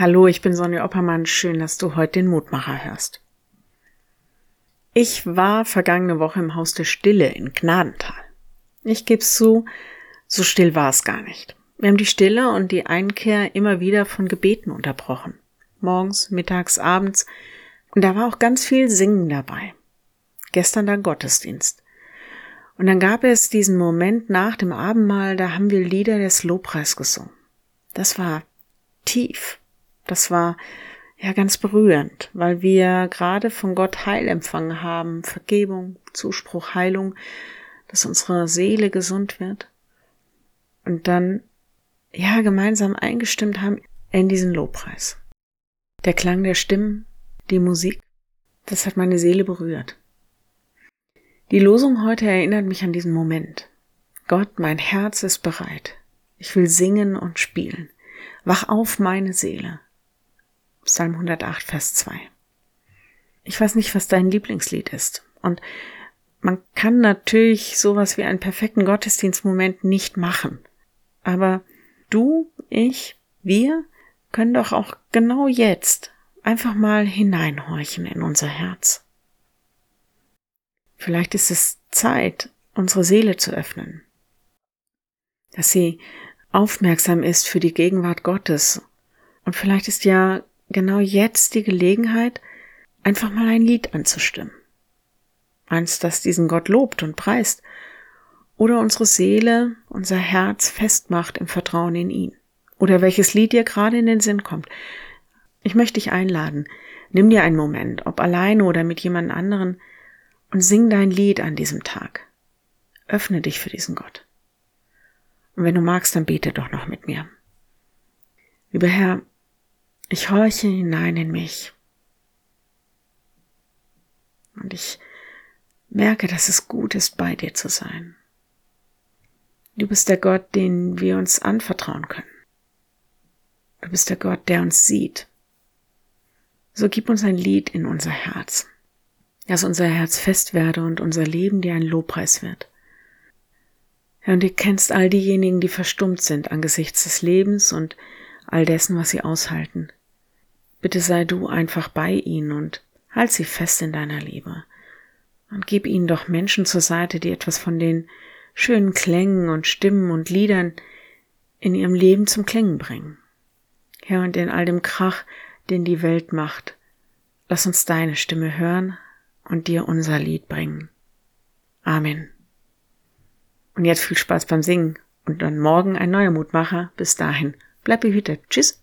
Hallo, ich bin Sonja Oppermann. Schön, dass du heute den Mutmacher hörst. Ich war vergangene Woche im Haus der Stille in Gnadental. Ich geb's zu, so still war es gar nicht. Wir haben die Stille und die Einkehr immer wieder von Gebeten unterbrochen. Morgens, mittags, abends. Und da war auch ganz viel Singen dabei. Gestern dann Gottesdienst. Und dann gab es diesen Moment nach dem Abendmahl, da haben wir Lieder des Lobpreis gesungen. Das war tief. Das war ja ganz berührend, weil wir gerade von Gott Heil empfangen haben, Vergebung, Zuspruch, Heilung, dass unsere Seele gesund wird. Und dann ja gemeinsam eingestimmt haben in diesen Lobpreis. Der Klang der Stimmen, die Musik, das hat meine Seele berührt. Die Losung heute erinnert mich an diesen Moment. Gott, mein Herz ist bereit. Ich will singen und spielen. Wach auf, meine Seele. Psalm 108, Vers 2. Ich weiß nicht, was dein Lieblingslied ist. Und man kann natürlich sowas wie einen perfekten Gottesdienstmoment nicht machen. Aber du, ich, wir können doch auch genau jetzt einfach mal hineinhorchen in unser Herz. Vielleicht ist es Zeit, unsere Seele zu öffnen, dass sie aufmerksam ist für die Gegenwart Gottes. Und vielleicht ist ja genau jetzt die Gelegenheit, einfach mal ein Lied anzustimmen. Eins, das diesen Gott lobt und preist. Oder unsere Seele, unser Herz festmacht im Vertrauen in ihn. Oder welches Lied dir gerade in den Sinn kommt. Ich möchte dich einladen. Nimm dir einen Moment, ob alleine oder mit jemand anderen, und sing dein Lied an diesem Tag. Öffne dich für diesen Gott. Und wenn du magst, dann bete doch noch mit mir. Lieber Herr, ich horche hinein in mich. Und ich merke, dass es gut ist, bei dir zu sein. Du bist der Gott, den wir uns anvertrauen können. Du bist der Gott, der uns sieht. So gib uns ein Lied in unser Herz, dass unser Herz fest werde und unser Leben dir ein Lobpreis wird. Ja, und du kennst all diejenigen, die verstummt sind angesichts des Lebens und all dessen, was sie aushalten. Bitte sei du einfach bei ihnen und halt sie fest in deiner Liebe. Und gib ihnen doch Menschen zur Seite, die etwas von den schönen Klängen und Stimmen und Liedern in ihrem Leben zum Klängen bringen. Herr, und in all dem Krach, den die Welt macht, lass uns deine Stimme hören und dir unser Lied bringen. Amen. Und jetzt viel Spaß beim Singen und dann morgen ein neuer Mutmacher. Bis dahin, bleib behütet. Tschüss.